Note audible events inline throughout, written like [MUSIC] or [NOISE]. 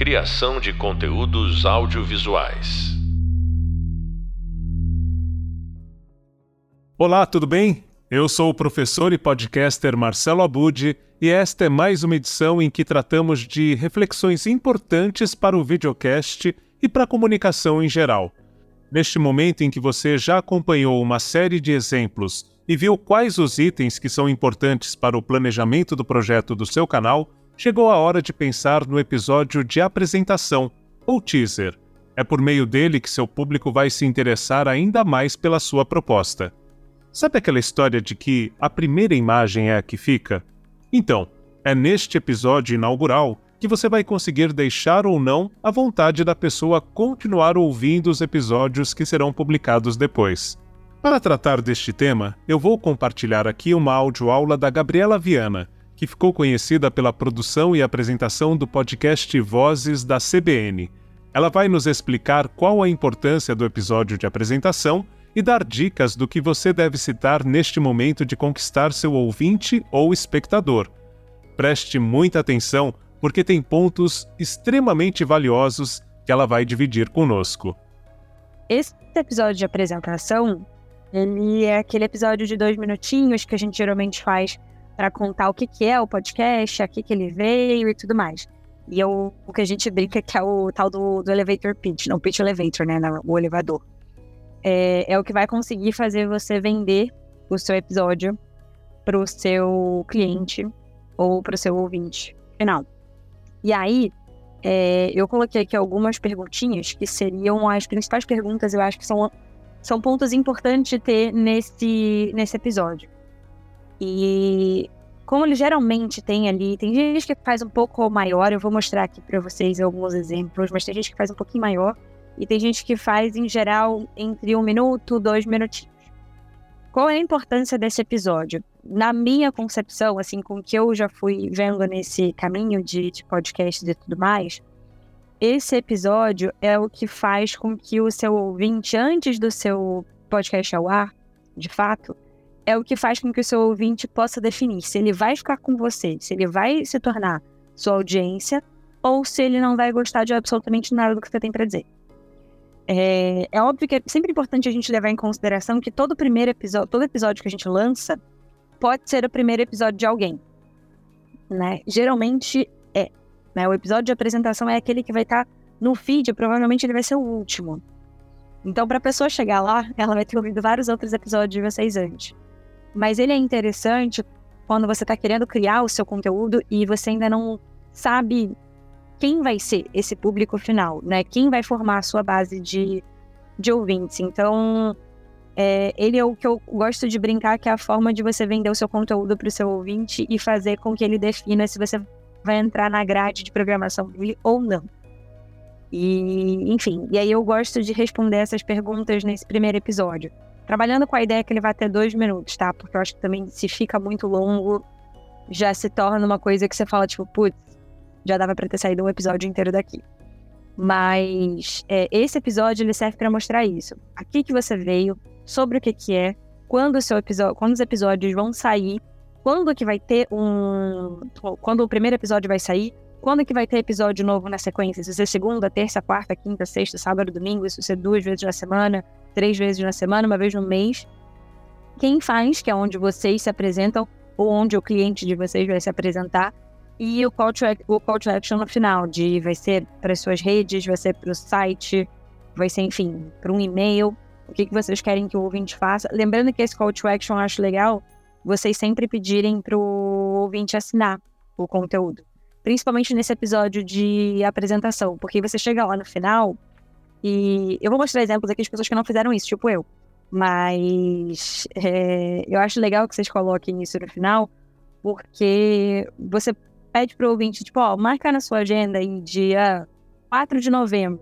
Criação de conteúdos audiovisuais. Olá, tudo bem? Eu sou o professor e podcaster Marcelo Abud e esta é mais uma edição em que tratamos de reflexões importantes para o videocast e para a comunicação em geral. Neste momento em que você já acompanhou uma série de exemplos e viu quais os itens que são importantes para o planejamento do projeto do seu canal, chegou a hora de pensar no episódio de apresentação, ou teaser. É por meio dele que seu público vai se interessar ainda mais pela sua proposta. Sabe aquela história de que a primeira imagem é a que fica? Então, é neste episódio inaugural que você vai conseguir deixar ou não a vontade da pessoa continuar ouvindo os episódios que serão publicados depois. Para tratar deste tema, eu vou compartilhar aqui uma audioaula da Gabriela Viana, que ficou conhecida pela produção e apresentação do podcast Vozes da CBN. Ela vai nos explicar qual a importância do episódio de apresentação e dar dicas do que você deve citar neste momento de conquistar seu ouvinte ou espectador. Preste muita atenção, porque tem pontos extremamente valiosos que ela vai dividir conosco. Esse episódio de apresentação ele é aquele episódio de dois minutinhos que a gente geralmente faz para contar o que, que é o podcast, aqui que ele veio e tudo mais. E eu, o que a gente brinca que é o tal do, do elevator pitch, não pitch elevator, né? O elevador. É, é o que vai conseguir fazer você vender o seu episódio para o seu cliente ou para o seu ouvinte final. E aí, é, eu coloquei aqui algumas perguntinhas que seriam as principais perguntas, eu acho que são são pontos importantes de ter nesse, nesse episódio. E como ele geralmente tem ali, tem gente que faz um pouco maior, eu vou mostrar aqui para vocês alguns exemplos, mas tem gente que faz um pouquinho maior e tem gente que faz em geral entre um minuto, dois minutinhos. Qual é a importância desse episódio? Na minha concepção, assim, com que eu já fui vendo nesse caminho de, de podcast e tudo mais, esse episódio é o que faz com que o seu ouvinte, antes do seu podcast ao ar, de fato, é o que faz com que o seu ouvinte possa definir se ele vai ficar com você, se ele vai se tornar sua audiência ou se ele não vai gostar de absolutamente nada do que você tem para dizer. É, é, óbvio que é sempre importante a gente levar em consideração que todo primeiro episódio, todo episódio que a gente lança pode ser o primeiro episódio de alguém, né? Geralmente né? O episódio de apresentação é aquele que vai estar tá no feed, provavelmente ele vai ser o último. Então, para a pessoa chegar lá, ela vai ter ouvido vários outros episódios de vocês antes. Mas ele é interessante quando você está querendo criar o seu conteúdo e você ainda não sabe quem vai ser esse público final, né? Quem vai formar a sua base de, de ouvintes. Então, é, ele é o que eu gosto de brincar, que é a forma de você vender o seu conteúdo para o seu ouvinte e fazer com que ele defina se você vai entrar na grade de programação dele ou não. E, enfim, e aí eu gosto de responder essas perguntas nesse primeiro episódio. Trabalhando com a ideia que ele vai ter dois minutos, tá? Porque eu acho que também se fica muito longo, já se torna uma coisa que você fala, tipo, putz, já dava para ter saído um episódio inteiro daqui. Mas é, esse episódio ele serve para mostrar isso. Aqui que você veio, sobre o que, que é, quando, o seu episódio, quando os episódios vão sair quando que vai ter um. Quando o primeiro episódio vai sair, quando que vai ter episódio novo na sequência? Se ser segunda, terça, quarta, quinta, sexta, sábado, domingo, isso ser duas vezes na semana, três vezes na semana, uma vez no mês. Quem faz, que é onde vocês se apresentam, ou onde o cliente de vocês vai se apresentar, e o call to, o call to action no final, de vai ser para suas redes, vai ser para o site, vai ser, enfim, para um e-mail, o que, que vocês querem que o ouvinte faça. Lembrando que esse call to action eu acho legal, vocês sempre pedirem para o ouvinte assinar o conteúdo. Principalmente nesse episódio de apresentação, porque você chega lá no final e eu vou mostrar exemplos aqui de pessoas que não fizeram isso, tipo eu. Mas é, eu acho legal que vocês coloquem isso no final, porque você pede para o ouvinte, tipo, ó, marca na sua agenda em dia 4 de novembro,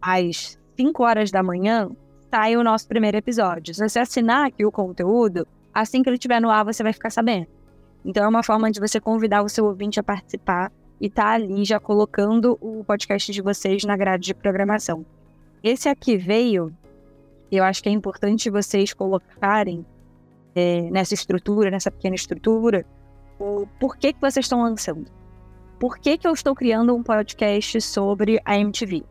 às 5 horas da manhã, sai o nosso primeiro episódio. Se você assinar aqui o conteúdo, assim que ele estiver no ar, você vai ficar sabendo. Então é uma forma de você convidar o seu ouvinte a participar e tá ali já colocando o podcast de vocês na grade de programação. Esse aqui veio, eu acho que é importante vocês colocarem é, nessa estrutura, nessa pequena estrutura, o porquê que vocês estão lançando. por que, que eu estou criando um podcast sobre a MTV?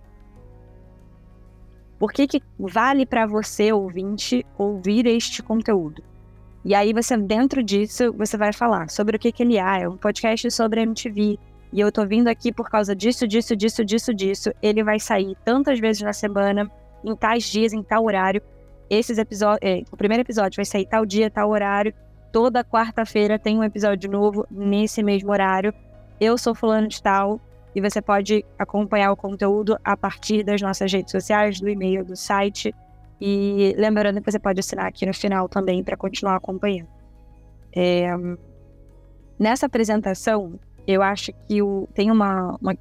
Por que, que vale para você, ouvinte, ouvir este conteúdo? E aí você, dentro disso, você vai falar sobre o que, que ele é. É um podcast sobre a MTV. E eu tô vindo aqui por causa disso, disso, disso, disso, disso. Ele vai sair tantas vezes na semana, em tais dias, em tal horário. Esses episódios. É, o primeiro episódio vai sair tal dia, tal horário. Toda quarta-feira tem um episódio novo nesse mesmo horário. Eu sou fulano de tal, e você pode acompanhar o conteúdo a partir das nossas redes sociais, do e-mail, do site. E lembrando que você pode assinar aqui no final também para continuar acompanhando. É... Nessa apresentação, eu acho que o... tem uma, uma,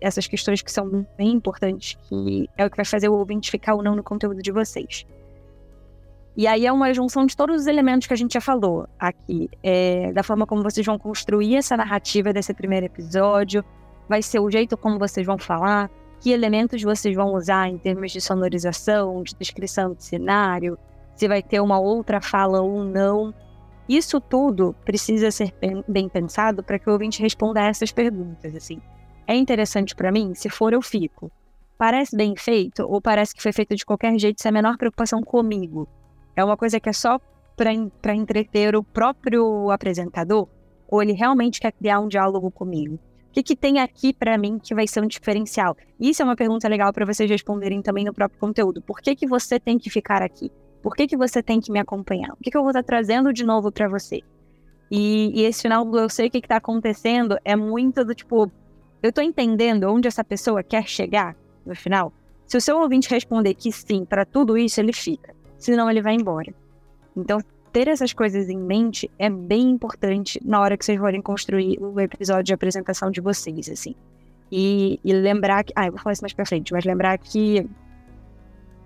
essas questões que são bem importantes, que é o que vai fazer o ouvinte ficar ou não no conteúdo de vocês. E aí é uma junção de todos os elementos que a gente já falou aqui, é, da forma como vocês vão construir essa narrativa desse primeiro episódio, vai ser o jeito como vocês vão falar, que elementos vocês vão usar em termos de sonorização, de descrição de cenário, se vai ter uma outra fala ou não. Isso tudo precisa ser bem pensado para que o ouvinte responda a essas perguntas. Assim, é interessante para mim? Se for, eu fico. Parece bem feito ou parece que foi feito de qualquer jeito sem a menor preocupação comigo? É uma coisa que é só para entreter o próprio apresentador? Ou ele realmente quer criar um diálogo comigo? O que, que tem aqui para mim que vai ser um diferencial? Isso é uma pergunta legal para vocês responderem também no próprio conteúdo. Por que, que você tem que ficar aqui? Por que, que você tem que me acompanhar? O que, que eu vou estar trazendo de novo para você? E, e, esse final do eu sei o que, está acontecendo é muito do tipo, eu estou entendendo onde essa pessoa quer chegar no final. Se o seu ouvinte responder que sim para tudo isso, ele fica. Senão ele vai embora. Então, ter essas coisas em mente é bem importante na hora que vocês forem construir o episódio de apresentação de vocês, assim. E, e lembrar que. Ah, eu vou falar isso mais pra frente, mas lembrar que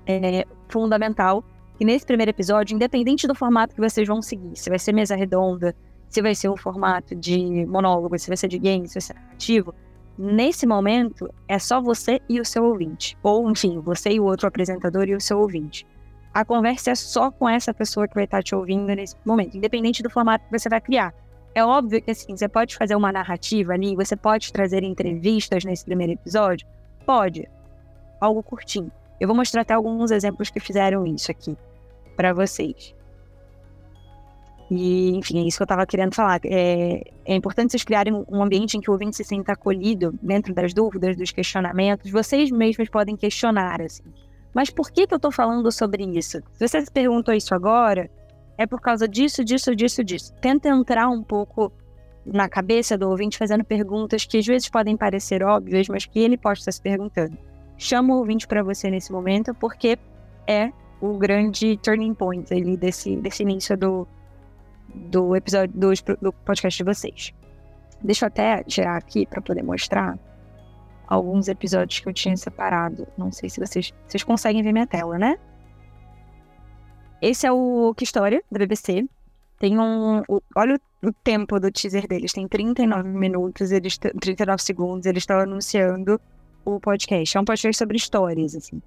é fundamental que nesse primeiro episódio, independente do formato que vocês vão seguir, se vai ser mesa redonda, se vai ser um formato de monólogo, se vai ser de game, se vai ser narrativo, nesse momento é só você e o seu ouvinte. Ou, enfim, você e o outro apresentador e o seu ouvinte a conversa é só com essa pessoa que vai estar te ouvindo nesse momento, independente do formato que você vai criar. É óbvio que assim, você pode fazer uma narrativa ali, você pode trazer entrevistas nesse primeiro episódio? Pode. Algo curtinho. Eu vou mostrar até alguns exemplos que fizeram isso aqui para vocês. E, enfim, é isso que eu estava querendo falar. É, é, importante vocês criarem um ambiente em que o ouvinte se sinta acolhido dentro das dúvidas, dos questionamentos. Vocês mesmos podem questionar, assim. Mas por que, que eu estou falando sobre isso? Se você se perguntou isso agora, é por causa disso, disso, disso, disso. Tenta entrar um pouco na cabeça do ouvinte fazendo perguntas que às vezes podem parecer óbvias, mas que ele pode estar se perguntando. Chama o ouvinte para você nesse momento, porque é o grande turning point ali desse, desse início do, do episódio do, do podcast de vocês. Deixa eu até tirar aqui para poder mostrar alguns episódios que eu tinha separado. Não sei se vocês, vocês conseguem ver minha tela, né? Esse é o Que História, da BBC. Tem um. O, olha o, o, tempo do teaser deles. Tem 39 minutos, eles 39 segundos. Eles estão anunciando o podcast. É um podcast sobre histórias, assim.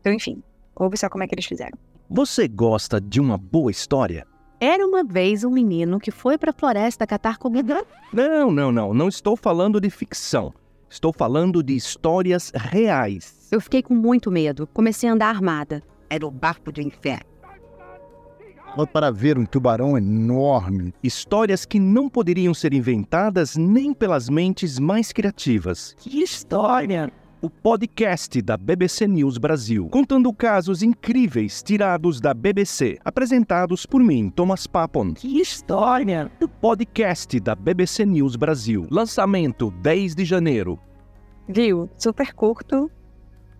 Então, enfim, ouve só como é que eles fizeram. Você gosta de uma boa história? Era uma vez um menino que foi para a floresta catar comida. Não, não, não. Não estou falando de ficção. Estou falando de histórias reais. Eu fiquei com muito medo. Comecei a andar armada. Era o barco do inferno. Para ver um tubarão enorme. Histórias que não poderiam ser inventadas nem pelas mentes mais criativas. Que história! o podcast da BBC News Brasil, contando casos incríveis tirados da BBC, apresentados por mim, Thomas Papon. Que história! O podcast da BBC News Brasil, lançamento 10 de janeiro. Viu? Super curto,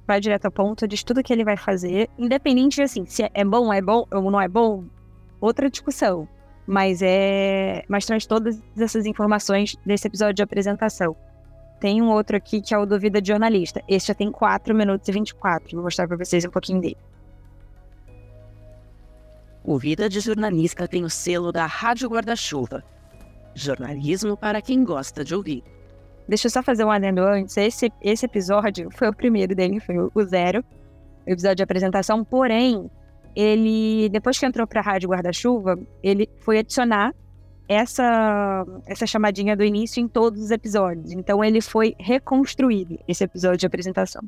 vai direto ao ponto, diz tudo que ele vai fazer, independente de assim, se é bom, é bom ou não é bom, outra discussão. Mas é. Mas traz todas essas informações desse episódio de apresentação. Tem um outro aqui que é o do Vida de Jornalista. Esse já tem 4 minutos e 24. Vou mostrar para vocês um pouquinho dele. O Vida de Jornalista tem o selo da Rádio Guarda-Chuva. Jornalismo para quem gosta de ouvir. Deixa eu só fazer um adendo antes. Esse, esse episódio foi o primeiro dele, foi o zero. O episódio de apresentação. Porém, ele, depois que entrou para a Rádio Guarda-Chuva, ele foi adicionar essa, essa chamadinha do início em todos os episódios. Então ele foi reconstruído, esse episódio de apresentação.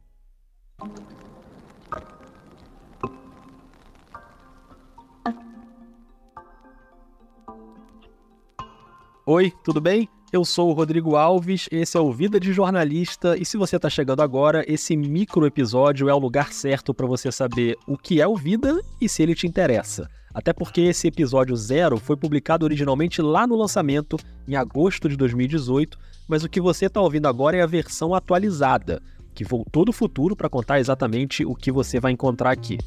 Oi, tudo bem? Eu sou o Rodrigo Alves, esse é o Vida de Jornalista e se você está chegando agora, esse micro episódio é o lugar certo para você saber o que é o Vida e se ele te interessa. Até porque esse episódio zero foi publicado originalmente lá no lançamento, em agosto de 2018, mas o que você está ouvindo agora é a versão atualizada, que voltou do futuro para contar exatamente o que você vai encontrar aqui.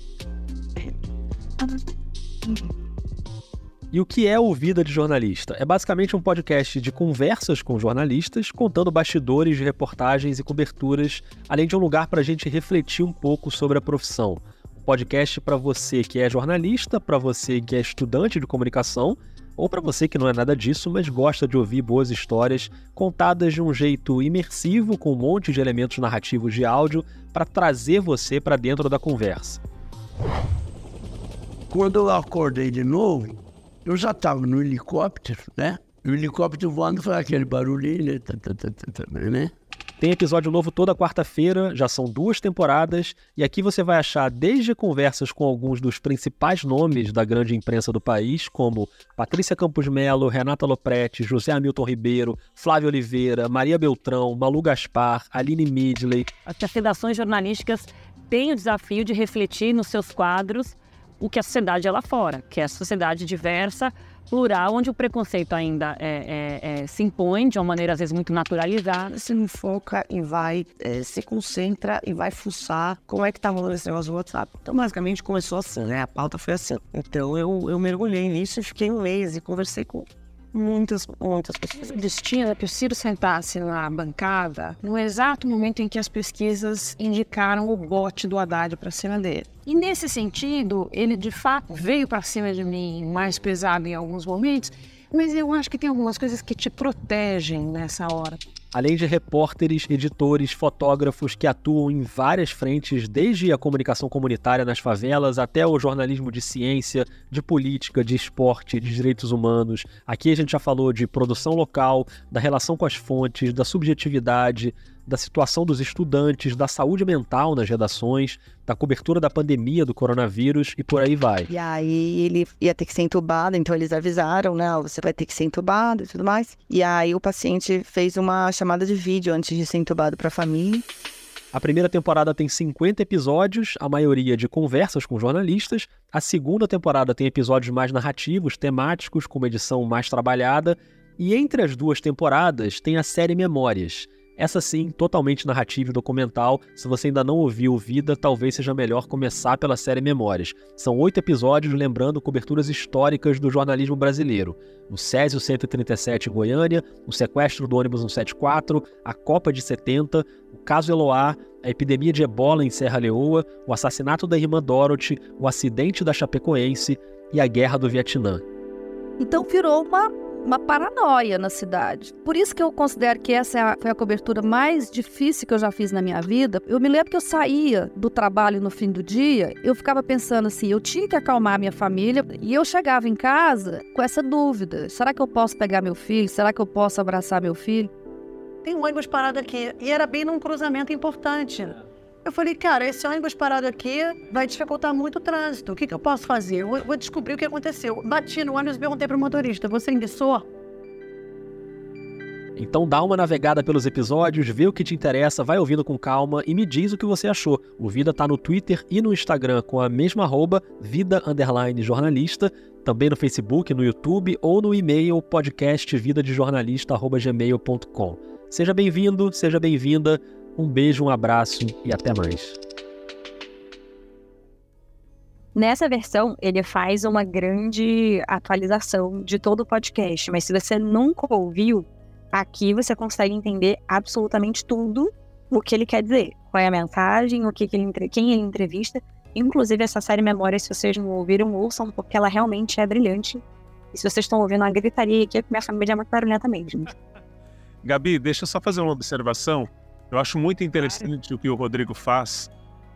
E o que é o Vida de Jornalista? É basicamente um podcast de conversas com jornalistas, contando bastidores de reportagens e coberturas, além de um lugar para a gente refletir um pouco sobre a profissão. Um podcast para você que é jornalista, para você que é estudante de comunicação, ou para você que não é nada disso, mas gosta de ouvir boas histórias contadas de um jeito imersivo, com um monte de elementos narrativos de áudio, para trazer você para dentro da conversa. Quando eu acordei de novo, eu já estava no helicóptero, né? O helicóptero voando foi aquele barulhinho, né? Tá, tá, tá, né? Tem episódio novo toda quarta-feira, já são duas temporadas, e aqui você vai achar desde conversas com alguns dos principais nomes da grande imprensa do país, como Patrícia Campos Melo, Renata Lopretti, José Hamilton Ribeiro, Flávio Oliveira, Maria Beltrão, Malu Gaspar, Aline Midley. As redações jornalísticas têm o desafio de refletir nos seus quadros o que a sociedade é lá fora, que é a sociedade diversa, plural, onde o preconceito ainda é, é, é, se impõe de uma maneira às vezes muito naturalizada. Se não foca e vai, é, se concentra e vai fuçar como é que tá rolando esse negócio do WhatsApp. Então, basicamente, começou assim, né? A pauta foi assim. Então, eu, eu mergulhei nisso e fiquei um mês e conversei com muitas, muitas pessoas. O destino é que o Ciro sentasse na bancada no exato momento em que as pesquisas indicaram o bote do Haddad para cima dele. E nesse sentido, ele de fato veio para cima de mim mais pesado em alguns momentos, mas eu acho que tem algumas coisas que te protegem nessa hora além de repórteres, editores, fotógrafos que atuam em várias frentes, desde a comunicação comunitária nas favelas até o jornalismo de ciência, de política, de esporte, de direitos humanos. Aqui a gente já falou de produção local, da relação com as fontes, da subjetividade, da situação dos estudantes, da saúde mental nas redações, da cobertura da pandemia do coronavírus e por aí vai. E aí ele ia ter que ser entubado, então eles avisaram, né? Você vai ter que ser entubado e tudo mais. E aí o paciente fez uma chamada de vídeo antes de ser entubado para a família. A primeira temporada tem 50 episódios, a maioria de conversas com jornalistas. A segunda temporada tem episódios mais narrativos, temáticos, com uma edição mais trabalhada. E entre as duas temporadas tem a série Memórias, essa sim, totalmente narrativa e documental. Se você ainda não ouviu Vida, talvez seja melhor começar pela série Memórias. São oito episódios lembrando coberturas históricas do jornalismo brasileiro. O Césio 137 em Goiânia, o sequestro do ônibus 174, a Copa de 70, o caso Eloá, a epidemia de ebola em Serra Leoa, o assassinato da irmã Dorothy, o acidente da Chapecoense e a guerra do Vietnã. Então virou uma uma paranoia na cidade. Por isso que eu considero que essa foi a cobertura mais difícil que eu já fiz na minha vida. Eu me lembro que eu saía do trabalho no fim do dia, eu ficava pensando assim, eu tinha que acalmar minha família e eu chegava em casa com essa dúvida: será que eu posso pegar meu filho? Será que eu posso abraçar meu filho? Tem um ônibus parado aqui e era bem num cruzamento importante. Eu falei, cara, esse ônibus parado aqui vai dificultar muito o trânsito. O que, que eu posso fazer? Eu vou descobrir o que aconteceu. Bati no ônibus e perguntei pro motorista: você enguiçou? Então dá uma navegada pelos episódios, vê o que te interessa, vai ouvindo com calma e me diz o que você achou. O Vida tá no Twitter e no Instagram com a mesma arroba, vida jornalista, também no Facebook, no YouTube ou no e-mail podcastvidadejornalista.gmail.com. Seja bem-vindo, seja bem-vinda. Um beijo, um abraço e até mais. Nessa versão, ele faz uma grande atualização de todo o podcast, mas se você nunca ouviu, aqui você consegue entender absolutamente tudo o que ele quer dizer, qual é a mensagem, o que, que ele, quem ele entrevista. Inclusive, essa série Memória, se vocês não ouviram, ouçam, porque ela realmente é brilhante. E se vocês estão ouvindo a gritaria aqui, minha família é muito barulhenta mesmo. Gabi, deixa eu só fazer uma observação. Eu acho muito interessante o que o Rodrigo faz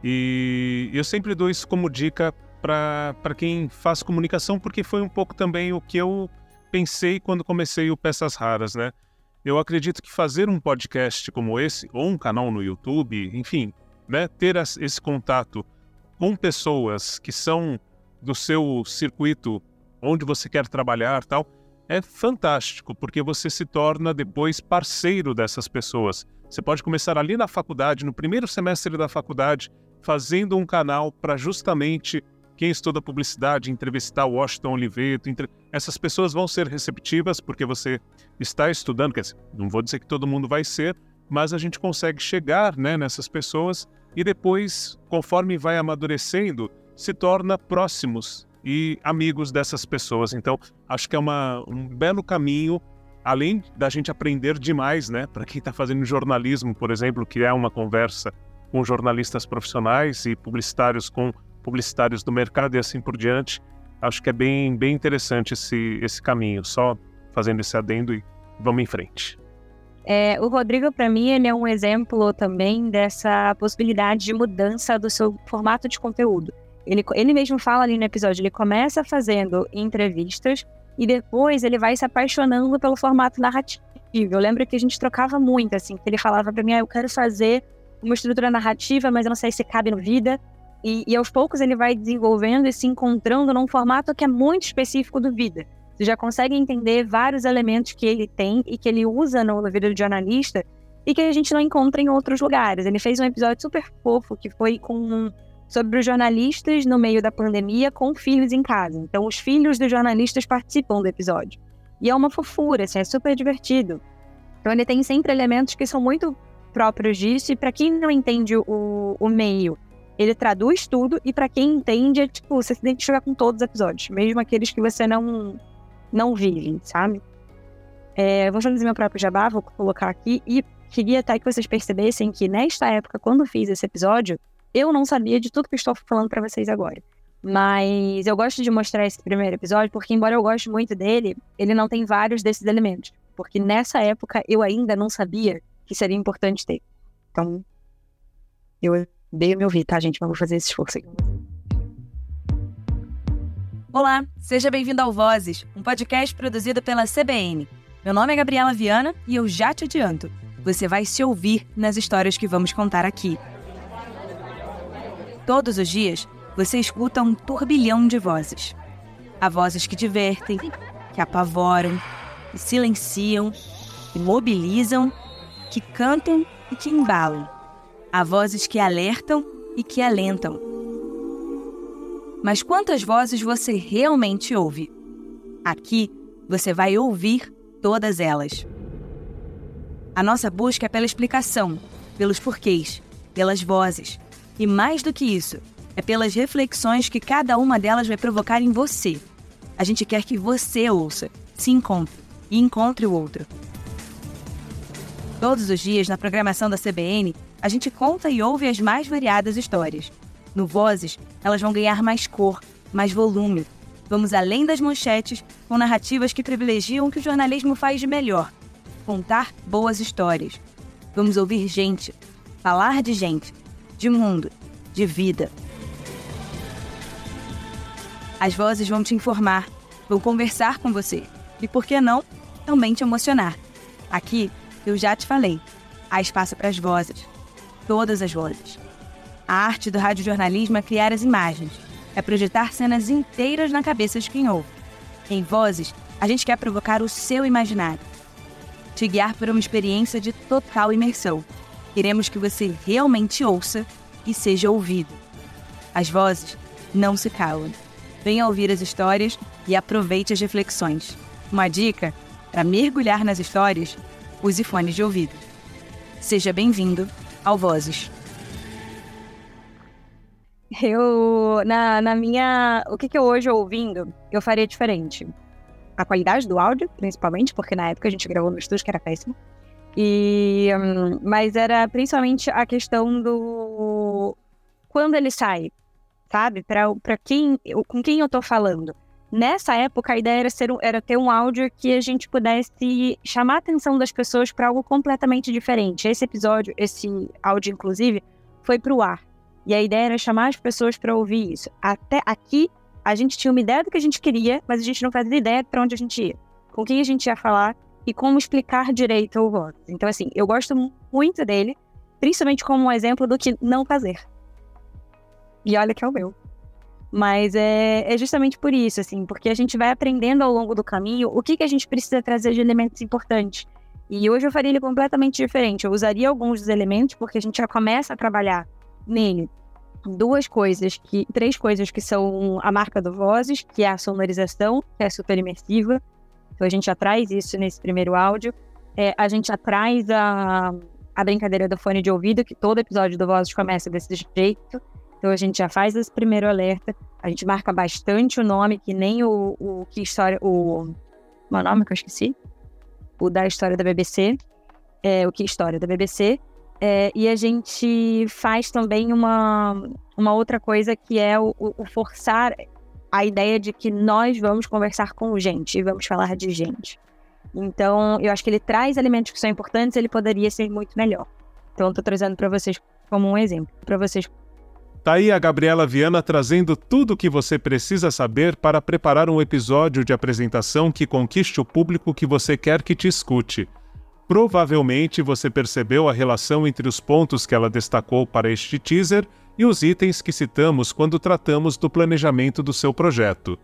e eu sempre dou isso como dica para quem faz comunicação, porque foi um pouco também o que eu pensei quando comecei o Peças Raras, né? Eu acredito que fazer um podcast como esse, ou um canal no YouTube, enfim, né, ter esse contato com pessoas que são do seu circuito onde você quer trabalhar, tal, é fantástico, porque você se torna depois parceiro dessas pessoas. Você pode começar ali na faculdade, no primeiro semestre da faculdade, fazendo um canal para justamente quem estuda publicidade, entrevistar Washington Oliveto. Entre... Essas pessoas vão ser receptivas porque você está estudando. Quer dizer, não vou dizer que todo mundo vai ser, mas a gente consegue chegar né, nessas pessoas e depois, conforme vai amadurecendo, se torna próximos e amigos dessas pessoas. Então, acho que é uma, um belo caminho, além da gente aprender demais, né? Para quem está fazendo jornalismo, por exemplo, que é uma conversa com jornalistas profissionais e publicitários com publicitários do mercado e assim por diante. Acho que é bem, bem interessante esse, esse caminho. Só fazendo esse adendo e vamos em frente. É, o Rodrigo, para mim, ele é um exemplo também dessa possibilidade de mudança do seu formato de conteúdo. Ele, ele mesmo fala ali no episódio, ele começa fazendo entrevistas e depois ele vai se apaixonando pelo formato narrativo. Eu lembro que a gente trocava muito, assim, que ele falava para mim, ah, eu quero fazer uma estrutura narrativa, mas eu não sei se cabe no vida. E, e, aos poucos ele vai desenvolvendo e se encontrando num formato que é muito específico do vida. Você já consegue entender vários elementos que ele tem e que ele usa no, vida do jornalista e que a gente não encontra em outros lugares. Ele fez um episódio super fofo que foi com sobre os jornalistas no meio da pandemia com filhos em casa. Então, os filhos dos jornalistas participam do episódio. E é uma fofura, assim, é super divertido. Então, ele tem sempre elementos que são muito próprios disso. E para quem não entende o, o meio, ele traduz tudo. E para quem entende, é tipo, você se identifica com todos os episódios, mesmo aqueles que você não, não vive, sabe? É, vou fazer meu próprio jabá, vou colocar aqui. E queria até que vocês percebessem que nesta época, quando fiz esse episódio, eu não sabia de tudo que estou falando para vocês agora. Mas eu gosto de mostrar esse primeiro episódio porque, embora eu goste muito dele, ele não tem vários desses elementos. Porque nessa época eu ainda não sabia que seria importante ter. Então, eu dei me ouvir, tá, gente? Mas vou fazer esse esforço aqui. Olá, seja bem-vindo ao Vozes, um podcast produzido pela CBN. Meu nome é Gabriela Viana e eu já te adianto, você vai se ouvir nas histórias que vamos contar aqui. Todos os dias, você escuta um turbilhão de vozes. Há vozes que divertem, que apavoram, que silenciam, que mobilizam, que cantam e que embalam. Há vozes que alertam e que alentam. Mas quantas vozes você realmente ouve? Aqui você vai ouvir todas elas. A nossa busca é pela explicação, pelos porquês, pelas vozes, e mais do que isso, é pelas reflexões que cada uma delas vai provocar em você. A gente quer que você ouça, se encontre e encontre o outro. Todos os dias, na programação da CBN, a gente conta e ouve as mais variadas histórias. No Vozes, elas vão ganhar mais cor, mais volume. Vamos além das manchetes, com narrativas que privilegiam o que o jornalismo faz de melhor: contar boas histórias. Vamos ouvir gente, falar de gente, de mundo, de vida. As vozes vão te informar, vão conversar com você e, por que não, também te emocionar. Aqui, eu já te falei, há espaço para as vozes, todas as vozes. A arte do radiojornalismo é criar as imagens, é projetar cenas inteiras na cabeça de quem ouve. Em Vozes, a gente quer provocar o seu imaginário, te guiar por uma experiência de total imersão Queremos que você realmente ouça e seja ouvido. As vozes não se calam. Venha ouvir as histórias e aproveite as reflexões. Uma dica: para mergulhar nas histórias, use fones de ouvido. Seja bem-vindo ao Vozes. Eu, na, na minha. O que, que eu hoje ouvindo, eu faria diferente. A qualidade do áudio, principalmente, porque na época a gente gravou no estúdio que era péssimo. E, mas era principalmente a questão do quando ele sai, sabe? Para quem, com quem eu tô falando. Nessa época, a ideia era, ser era ter um áudio que a gente pudesse chamar a atenção das pessoas para algo completamente diferente. Esse episódio, esse áudio, inclusive, foi para o ar. E a ideia era chamar as pessoas para ouvir isso. Até aqui, a gente tinha uma ideia do que a gente queria, mas a gente não fazia ideia para onde a gente ia. com quem a gente ia falar e como explicar direito o voto. Então, assim, eu gosto muito dele, principalmente como um exemplo do que não fazer. E olha que é o meu. Mas é, é, justamente por isso, assim, porque a gente vai aprendendo ao longo do caminho o que, que a gente precisa trazer de elementos importantes. E hoje eu faria ele completamente diferente. Eu usaria alguns dos elementos, porque a gente já começa a trabalhar nele duas coisas, que três coisas que são a marca do Vozes, que é a sonorização, que é super imersiva. Então a gente já traz isso nesse primeiro áudio. É, a gente já traz a, a brincadeira do fone de ouvido, que todo episódio do Vozes começa desse jeito. Então a gente já faz esse primeiro alerta. A gente marca bastante o nome, que nem o, o que história. O. Meu nome que eu esqueci? O da história da BBC. É, o que história da BBC. É, e a gente faz também uma, uma outra coisa que é o, o, forçar a ideia de que nós vamos conversar com gente e vamos falar de gente. Então, eu acho que ele traz elementos que são importantes, ele poderia ser muito melhor. Então, estou trazendo para vocês como um exemplo, para vocês Tá aí a Gabriela Viana trazendo tudo o que você precisa saber para preparar um episódio de apresentação que conquiste o público que você quer que te escute. Provavelmente você percebeu a relação entre os pontos que ela destacou para este teaser e os itens que citamos quando tratamos do planejamento do seu projeto.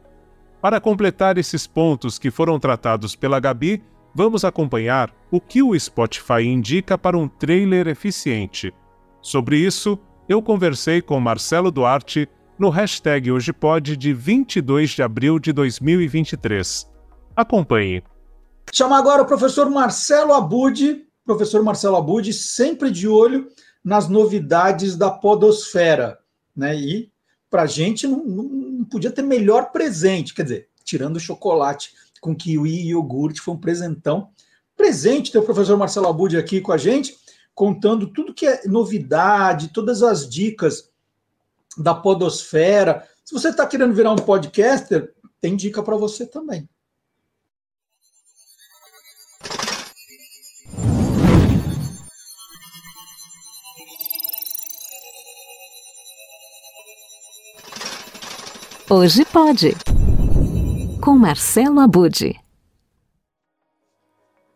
Para completar esses pontos que foram tratados pela Gabi, vamos acompanhar o que o Spotify indica para um trailer eficiente. Sobre isso, eu conversei com Marcelo Duarte no hashtag HojePod de 22 de abril de 2023. Acompanhe. Chamar agora o professor Marcelo Abud, professor Marcelo Abud, sempre de olho nas novidades da podosfera, né? E para a gente não, não, podia ter melhor presente, quer dizer, tirando o chocolate com kiwi e iogurte, foi um presentão. Presente ter o professor Marcelo Abud aqui com a gente contando tudo que é novidade, todas as dicas da podosfera. Se você está querendo virar um podcaster, tem dica para você também. Hoje pode. Com Marcelo Abude.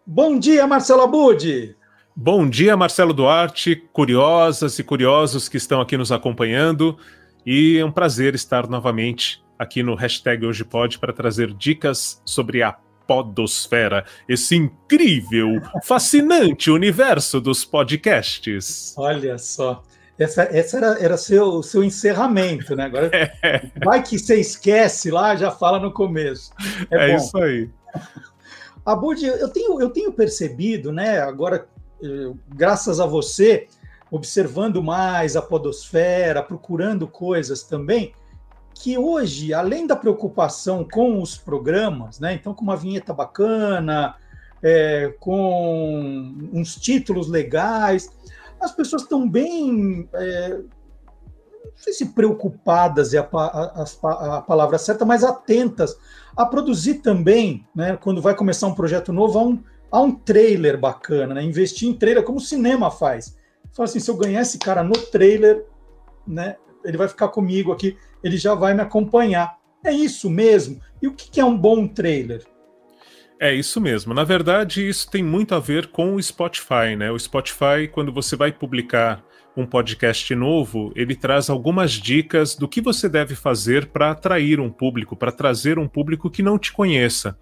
Bom dia, Marcelo Abude. Bom dia, Marcelo Duarte, curiosas e curiosos que estão aqui nos acompanhando. E é um prazer estar novamente aqui no hashtag Hoje Pode para trazer dicas sobre a podosfera, esse incrível, fascinante universo dos podcasts. Olha só, essa, essa era, era seu, seu encerramento, né? Agora é. vai que você esquece lá, já fala no começo. É, é isso aí. Abud, eu tenho, eu tenho percebido, né? Agora graças a você, observando mais a podosfera, procurando coisas também, que hoje, além da preocupação com os programas, né, então com uma vinheta bacana, é, com uns títulos legais, as pessoas estão bem, é, não sei se preocupadas é a, a, a, palavra certa, mas atentas a produzir também, né, quando vai começar um projeto novo, a um há um trailer bacana, né? Investir em trailer como o cinema faz. Fala assim, se eu ganhar esse cara no trailer, né? Ele vai ficar comigo aqui, ele já vai me acompanhar. É isso mesmo. E o que é um bom trailer? É isso mesmo. Na verdade, isso tem muito a ver com o Spotify, né? O Spotify, quando você vai publicar um podcast novo, ele traz algumas dicas do que você deve fazer para atrair um público, para trazer um público que não te conheça.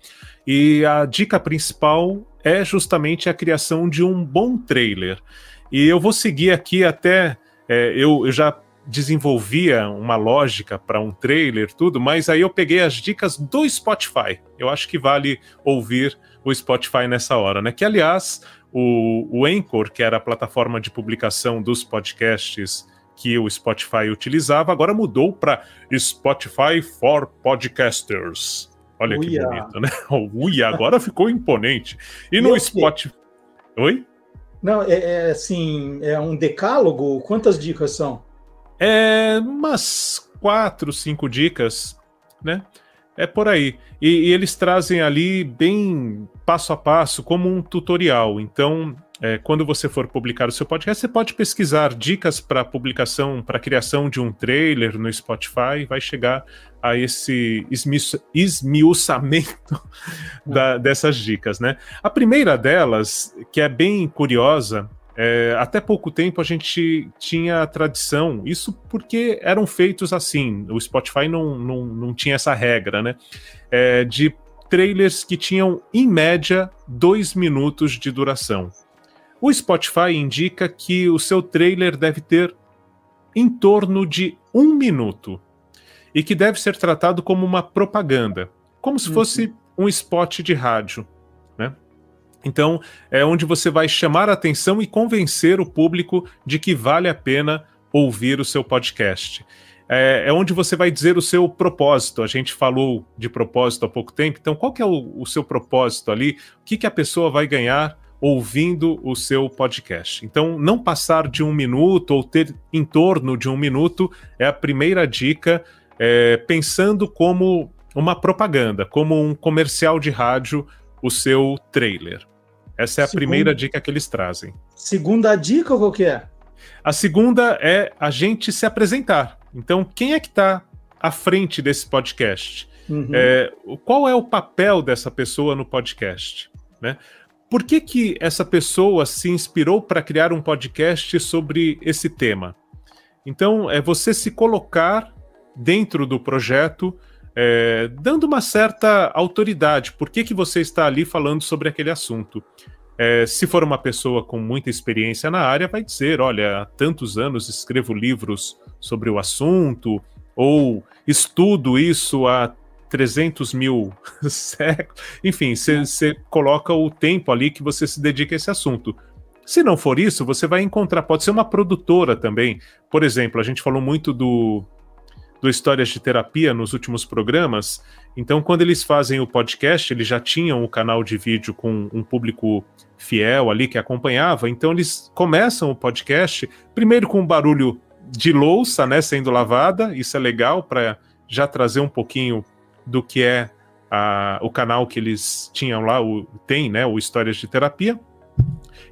E a dica principal é justamente a criação de um bom trailer. E eu vou seguir aqui até. É, eu, eu já desenvolvia uma lógica para um trailer, tudo, mas aí eu peguei as dicas do Spotify. Eu acho que vale ouvir o Spotify nessa hora, né? Que, aliás, o, o Anchor, que era a plataforma de publicação dos podcasts que o Spotify utilizava, agora mudou para Spotify for Podcasters. Olha Uia. que bonito, né? O [LAUGHS] Uia agora ficou imponente. E, e no Spotify. Oi? Não, é, é, assim, é um decálogo? Quantas dicas são? É umas quatro, cinco dicas, né? É por aí. E, e, eles trazem ali bem passo a passo, como um tutorial. Então, é, quando você for publicar o seu podcast, você pode pesquisar dicas para publicação, para criação de um trailer no Spotify, vai chegar a esse esmiuçamento [LAUGHS] da, dessas dicas, né? A primeira delas, que é bem curiosa, é, até pouco tempo a gente tinha a tradição, isso porque eram feitos assim, o Spotify não, não, não tinha essa regra, né? É, de trailers que tinham, em média, dois minutos de duração. O Spotify indica que o seu trailer deve ter em torno de um minuto e que deve ser tratado como uma propaganda, como se fosse um spot de rádio? Então, é onde você vai chamar a atenção e convencer o público de que vale a pena ouvir o seu podcast. É, é, onde você vai dizer o seu propósito. A gente falou de propósito há pouco tempo, então qual que é o, o seu propósito ali? O que, que a pessoa vai ganhar ouvindo o seu podcast. Então, não passar de um minuto ou ter em torno de um minuto é a primeira dica, é, pensando como uma propaganda, como um comercial de rádio, o seu trailer. Essa é a Segunda... primeira dica que eles trazem. Segunda dica, qual que é? A segunda é a gente se apresentar. Então, quem é que está à frente desse podcast? Uhum. É, qual é o papel dessa pessoa no podcast? Né? Por que, que essa pessoa se inspirou para criar um podcast sobre esse tema? Então, é você se colocar dentro do projeto, é, dando uma certa autoridade. Por que, que você está ali falando sobre aquele assunto? É, se for uma pessoa com muita experiência na área, vai dizer: olha, há tantos anos escrevo livros sobre o assunto, ou estudo isso há 300 mil [LAUGHS] séculos. Enfim, você coloca o tempo ali que você se dedica a esse assunto. Se não for isso, você vai encontrar, pode ser uma produtora também. Por exemplo, a gente falou muito do, do Histórias de Terapia nos últimos programas. Então, quando eles fazem o podcast, eles já tinham o canal de vídeo com um público fiel ali que acompanhava. Então, eles começam o podcast primeiro com um barulho de louça, né, sendo lavada. Isso é legal para já trazer um pouquinho do que é a, o canal que eles tinham lá, o, tem, né, o Histórias de Terapia.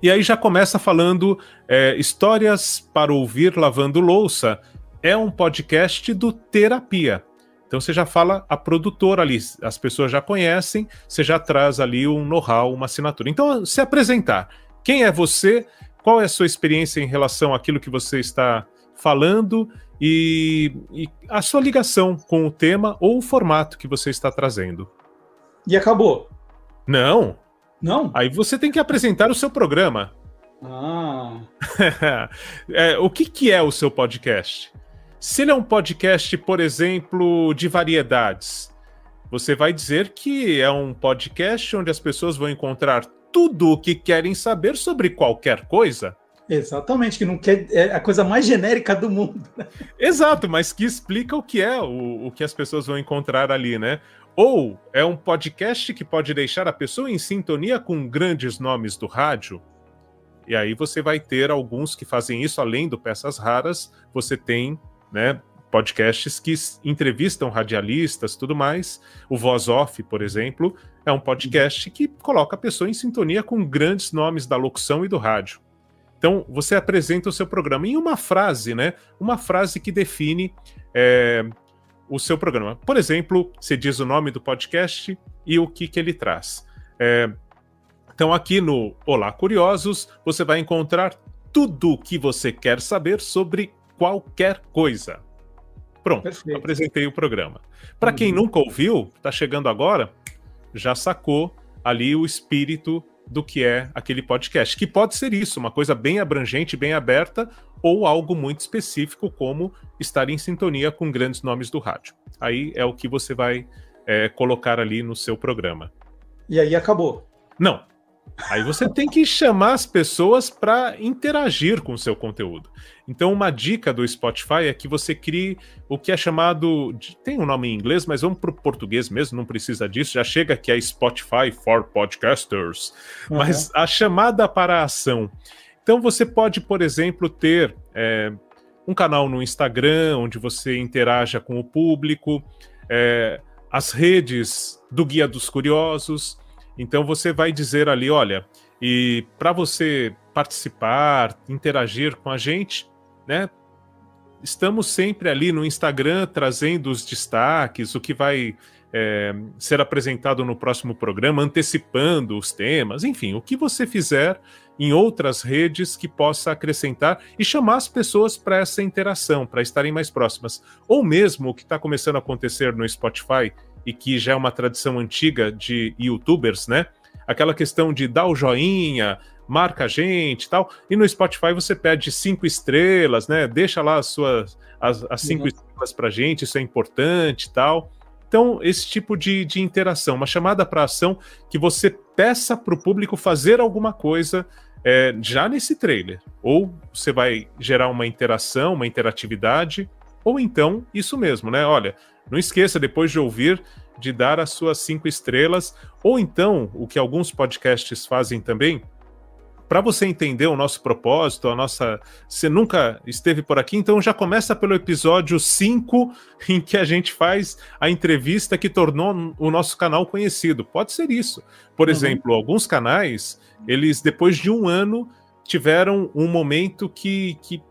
E aí já começa falando é, Histórias para ouvir lavando louça. É um podcast do Terapia. Então você já fala a produtora ali, as pessoas já conhecem, você já traz ali um know-how, uma assinatura. Então, se apresentar. Quem é você? Qual é a sua experiência em relação àquilo que você está falando e, e a sua ligação com o tema ou o formato que você está trazendo. E acabou? Não. Não? Aí você tem que apresentar o seu programa. Ah. [LAUGHS] é, o que, que é o seu podcast? Se ele é um podcast, por exemplo, de variedades, você vai dizer que é um podcast onde as pessoas vão encontrar tudo o que querem saber sobre qualquer coisa. Exatamente, que não quer é a coisa mais genérica do mundo. Né? Exato, mas que explica o que é o, o que as pessoas vão encontrar ali, né? Ou é um podcast que pode deixar a pessoa em sintonia com grandes nomes do rádio. E aí você vai ter alguns que fazem isso além do Peças Raras. Você tem, né, podcasts que entrevistam radialistas, tudo mais. O Voz Off, por exemplo, é um podcast que coloca a pessoa em sintonia com grandes nomes da locução e do rádio. Então, você apresenta o seu programa em uma frase, né? Uma frase que define é, o seu programa. Por exemplo, você diz o nome do podcast e o que, que ele traz. É, então, aqui no Olá Curiosos, você vai encontrar tudo o que você quer saber sobre qualquer coisa. Pronto, Perfeito. apresentei o programa. Para uhum. quem nunca ouviu, está chegando agora, já sacou ali o espírito do que é aquele podcast, que pode ser isso, uma coisa bem abrangente, bem aberta, ou algo muito específico, como estar em sintonia com grandes nomes do rádio. Aí é o que você vai é, colocar ali no seu programa. E aí acabou. Não, Aí você tem que chamar as pessoas para interagir com o seu conteúdo. Então, uma dica do Spotify é que você crie o que é chamado. De, tem um nome em inglês, mas vamos para o português mesmo, não precisa disso. Já chega que é Spotify for Podcasters. Uhum. Mas a chamada para a ação. Então, você pode, por exemplo, ter é, um canal no Instagram onde você interaja com o público, é, as redes do Guia dos Curiosos. Então você vai dizer ali, olha, E para você participar, interagir com a gente, né? Estamos sempre ali no Instagram trazendo os destaques, o que vai é, ser apresentado no próximo programa, antecipando os temas, enfim, o que você fizer em outras redes que possa acrescentar e chamar as pessoas para essa interação, para estarem mais próximas. Ou mesmo o que está começando a acontecer no Spotify e que já é uma tradição antiga de youtubers, né? Aquela questão de dar o joinha, marca a gente tal. E no Spotify você pede cinco estrelas, né? Deixa lá as suas as, as cinco uhum. estrelas pra gente, isso é importante tal. Então, esse tipo de, de interação, uma chamada para ação que você peça para o público fazer alguma coisa é, já nesse trailer. Ou você vai gerar uma interação, uma interatividade, ou então isso mesmo, né? Olha, não esqueça depois de ouvir de dar as suas cinco estrelas, ou então o que alguns podcasts fazem também, para você entender o nosso propósito, a nossa. Você nunca esteve por aqui, então já começa pelo episódio 5, [LAUGHS] em que a gente faz a entrevista que tornou o nosso canal conhecido. Pode ser isso. Por uhum. exemplo, alguns canais, eles, depois de um ano, tiveram um momento que, que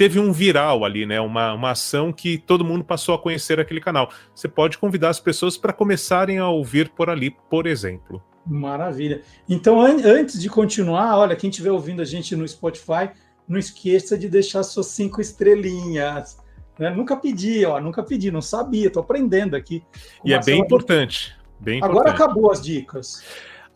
teve um viral ali, né? Uma, uma ação que todo mundo passou a conhecer aquele canal. Você pode convidar as pessoas para começarem a ouvir por ali, por exemplo. Maravilha. Então, an antes de continuar, olha, quem estiver ouvindo a gente no Spotify, não esqueça de deixar suas cinco estrelinhas. Né? Nunca pedi, ó, nunca pedi, não sabia, estou aprendendo aqui. E é bem importante, bem importante. Agora acabou as dicas.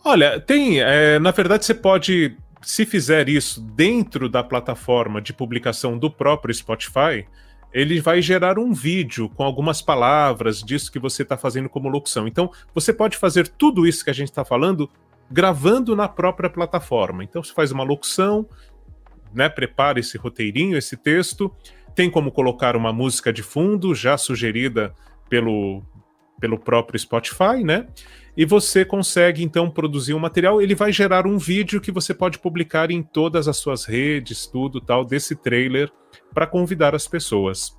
Olha, tem, é, na verdade, você pode, se fizer isso dentro da plataforma de publicação do próprio Spotify, ele vai gerar um vídeo com algumas palavras disso que você está fazendo como locução. Então, você pode fazer tudo isso que a gente está falando gravando na própria plataforma. Então, você faz uma locução, né, prepara esse roteirinho, esse texto, tem como colocar uma música de fundo já sugerida pelo, pelo próprio Spotify, né? E você consegue então produzir um material. Ele vai gerar um vídeo que você pode publicar em todas as suas redes, tudo tal, desse trailer para convidar as pessoas.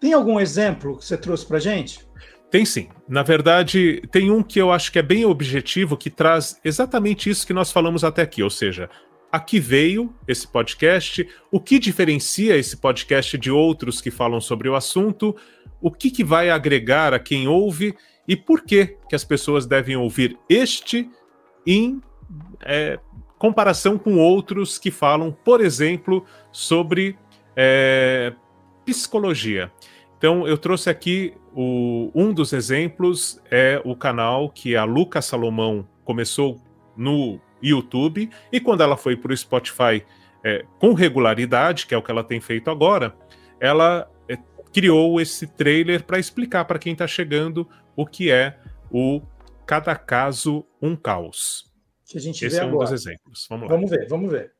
Tem algum exemplo que você trouxe para gente? Tem sim. Na verdade, tem um que eu acho que é bem objetivo, que traz exatamente isso que nós falamos até aqui, ou seja, aqui veio esse podcast, o que diferencia esse podcast de outros que falam sobre o assunto, o que, que vai agregar a quem ouve e por que, que as pessoas devem ouvir este em é, comparação com outros que falam, por exemplo, sobre é, psicologia. Então, eu trouxe aqui o, um dos exemplos é o canal que a Luca Salomão começou no YouTube e quando ela foi para o Spotify é, com regularidade, que é o que ela tem feito agora, ela é, criou esse trailer para explicar para quem está chegando o que é o Cada Caso um Caos. Que a gente Esse é um agora. dos exemplos. Vamos lá. Vamos ver, vamos ver.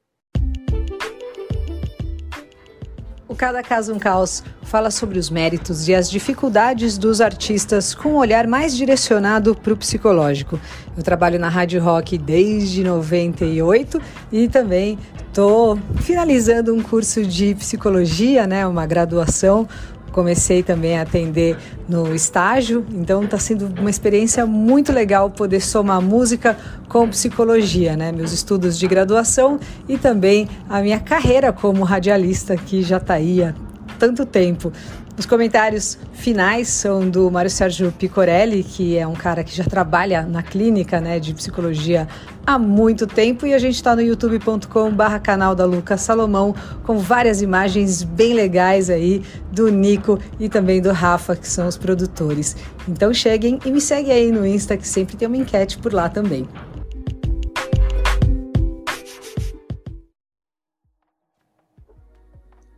O Cada Caso um Caos fala sobre os méritos e as dificuldades dos artistas com um olhar mais direcionado para o psicológico. Eu trabalho na Rádio Rock desde 98 e também estou finalizando um curso de psicologia, né, uma graduação comecei também a atender no estágio, então está sendo uma experiência muito legal poder somar música com psicologia, né? Meus estudos de graduação e também a minha carreira como radialista que já está aí há tanto tempo. Os comentários finais são do Mário Sérgio Picorelli, que é um cara que já trabalha na clínica né, de psicologia há muito tempo, e a gente está no youtube.com/barra canal da Lucas Salomão, com várias imagens bem legais aí do Nico e também do Rafa, que são os produtores. Então cheguem e me segue aí no Insta, que sempre tem uma enquete por lá também.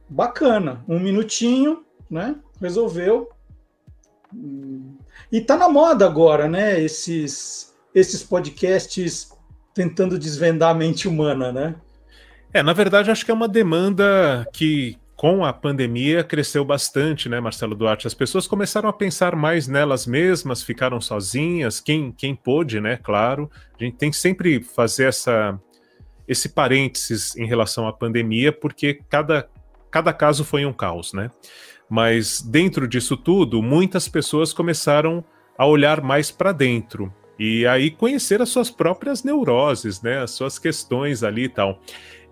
Bacana, um minutinho né? Resolveu. E tá na moda agora, né? Esses, esses podcasts tentando desvendar a mente humana, né? É, na verdade, acho que é uma demanda que, com a pandemia, cresceu bastante, né, Marcelo Duarte? As pessoas começaram a pensar mais nelas mesmas, ficaram sozinhas, quem, quem pôde, né, claro. A gente tem que sempre fazer essa, esse parênteses em relação à pandemia, porque cada, cada caso foi um caos, né? Mas dentro disso tudo, muitas pessoas começaram a olhar mais para dentro. E aí conhecer as suas próprias neuroses, né? As suas questões ali e tal.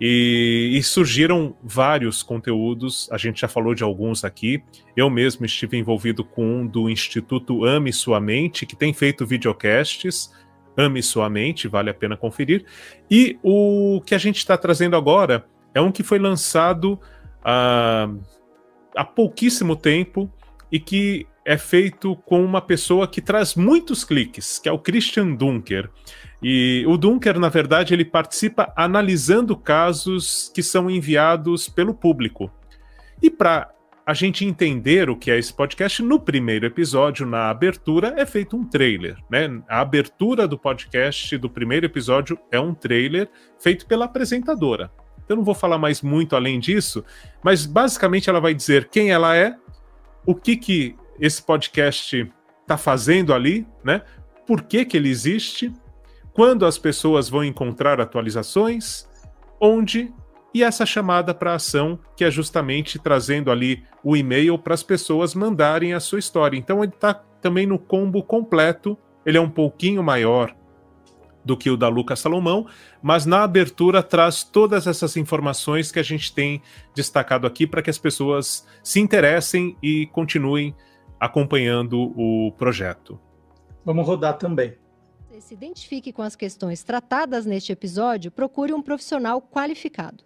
E, e, surgiram vários conteúdos, a gente já falou de alguns aqui. Eu mesmo estive envolvido com um do Instituto Ame Sua Mente, que tem feito videocasts. Ame Sua Mente, vale a pena conferir. E o que a gente está trazendo agora é um que foi lançado há, há pouquíssimo tempo e que é feito com uma pessoa que traz muitos cliques, que é o Christian Dunker. E o Dunker, na verdade, ele participa analisando casos que são enviados pelo público. E para a gente entender o que é esse podcast, no primeiro episódio, na abertura, é feito um trailer. Né? A abertura do podcast do primeiro episódio é um trailer feito pela apresentadora. Eu não vou falar mais muito além disso, mas basicamente ela vai dizer quem ela é, o que, que esse podcast está fazendo ali, né? Por que, que ele existe quando as pessoas vão encontrar atualizações, onde e essa chamada para ação, que é justamente trazendo ali o e-mail para as pessoas mandarem a sua história. Então ele está também no combo completo, ele é um pouquinho maior do que o da Lucas Salomão, mas na abertura traz todas essas informações que a gente tem destacado aqui para que as pessoas se interessem e continuem acompanhando o projeto. Vamos rodar também se identifique com as questões tratadas neste episódio, procure um profissional qualificado.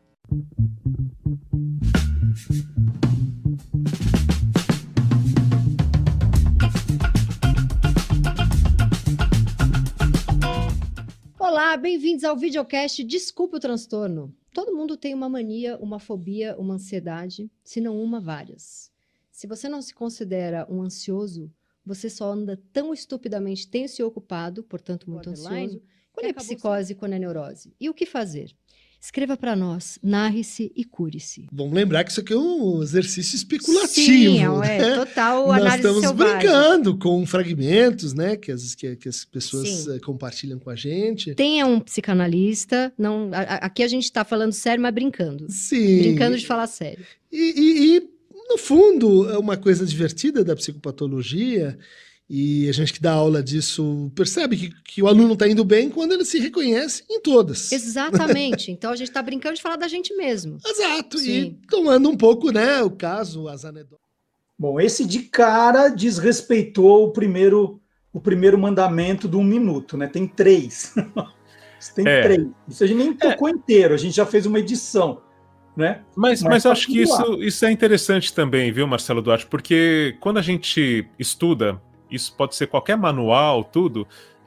Olá, bem-vindos ao videocast Desculpe o Transtorno. Todo mundo tem uma mania, uma fobia, uma ansiedade, se não uma, várias. Se você não se considera um ansioso, você só anda tão estupidamente tenso e ocupado, portanto muito ansioso, quando é psicose, quando é neurose. E o que fazer? Escreva para nós, narre-se e cure-se. Vamos lembrar que isso aqui é um exercício especulativo. Sim, é, né? total Nós análise estamos selvagem. brincando com fragmentos, né, que as, que, que as pessoas Sim. eh, compartilham com a gente. Tenha um psicanalista. Não, a- a- aqui a gente está falando sério, mas brincando. Sim. Brincando de falar sério. E, e- e, no fundo, é uma coisa divertida da psicopatologia, e a gente que dá aula disso percebe que, que o aluno está indo bem quando ele se reconhece em todas. Exatamente. [LAUGHS] então a gente está brincando de falar da gente mesmo. Exato. Sim. E tomando um pouco, né, o caso, as anedotas. Bom, esse de cara desrespeitou o primeiro, o primeiro mandamento do um minuto, né? Tem três. [LAUGHS] Tem É. três. Isso a gente nem tocou inteiro, a gente já fez uma edição, né? Mas, Mas mas, tá eu acho que isso, isso é interessante também, viu, Marcelo Duarte? Porque quando a gente estuda, isso pode ser qualquer manual, tudo,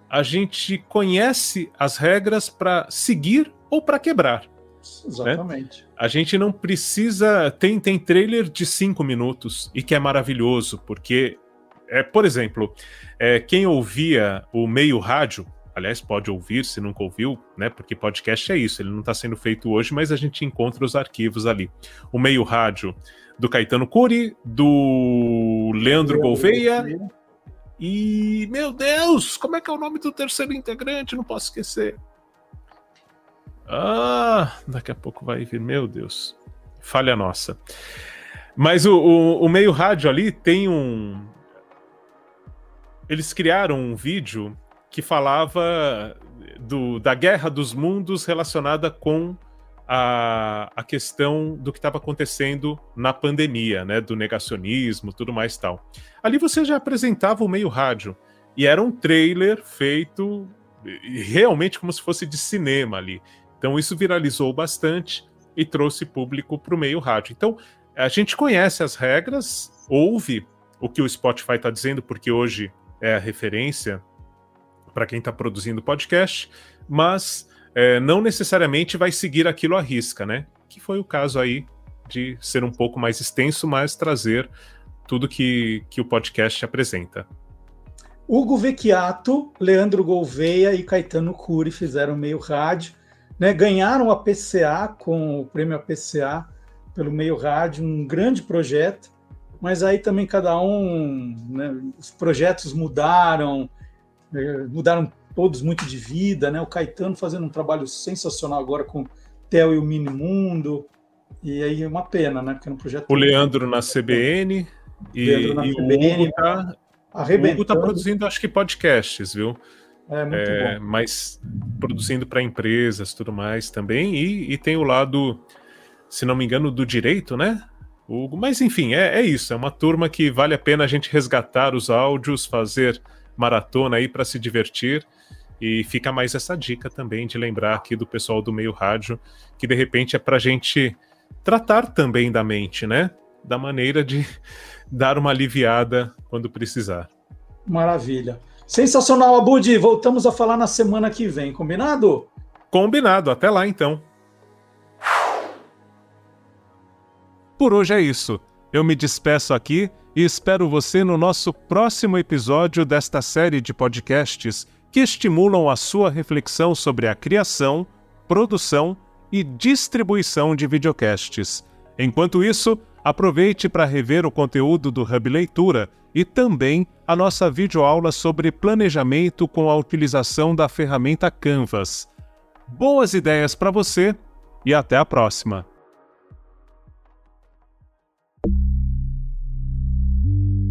a gente conhece as regras para seguir ou para quebrar. Exatamente. A gente não precisa. Tem, tem trailer de cinco minutos e que é maravilhoso, porque, é, por exemplo, é, quem ouvia o meio rádio, aliás, pode ouvir se nunca ouviu, né? Porque podcast é isso, ele não está sendo feito hoje, mas a gente encontra os arquivos ali. O meio rádio do Caetano Cury, do Leandro Gouveia. E, meu Deus, como é que é o nome do terceiro integrante? Não posso esquecer. Ah, daqui a pouco vai vir, meu Deus. Falha nossa. Mas o, o, o meio rádio ali tem um. Eles criaram um vídeo que falava do, da guerra dos mundos relacionada com a, a questão do que estava acontecendo na pandemia, né? Do negacionismo, tudo mais tal. Ali você já apresentava o meio rádio. E era um trailer feito realmente como se fosse de cinema ali. Então isso viralizou bastante e trouxe público para o meio rádio. Então a gente conhece as regras, ouve o que o Spotify está dizendo, porque hoje é a referência para quem está produzindo podcast, mas é, não necessariamente vai seguir aquilo à risca, né? Que foi o caso aí de ser um pouco mais extenso, mas trazer tudo que, que o podcast apresenta. Hugo Vecchiato, Leandro Gouveia e Caetano Cury fizeram meio rádio, né? ganharam a PCA com o prêmio APCA pelo meio rádio, um grande projeto, mas aí também cada um, né, os projetos mudaram, eh, mudaram todos muito de vida, né? O Caetano fazendo um trabalho sensacional agora com Theo e o Mini Mundo, e aí é uma pena, né? Porque no projeto O Leandro na CBN e, Leandro na e CBN, o Hugo tá, o arrebentando. Hugo tá produzindo, acho que podcasts, viu? É muito é, bom. Mas produzindo para empresas tudo mais também. E, e, tem o lado, se não me engano, do direito, né? O, mas enfim, é, é isso. É uma turma que vale a pena a gente resgatar os áudios, fazer maratona aí para se divertir. E fica mais essa dica também de lembrar aqui do pessoal do meio rádio, que de repente é para a gente tratar também da mente, né? Da maneira de [LAUGHS] dar uma aliviada quando precisar. Maravilha. Sensacional, Abud. Voltamos a falar na semana que vem, combinado? Combinado. Até lá, então. Por hoje é isso. Eu me despeço aqui e espero você no nosso próximo episódio desta série de podcasts que estimulam a sua reflexão sobre a criação, produção e distribuição de videocasts. Enquanto isso, aproveite para rever o conteúdo do Hub Leitura e também a nossa videoaula sobre planejamento com a utilização da ferramenta Canvas. Boas ideias para você e até a próxima!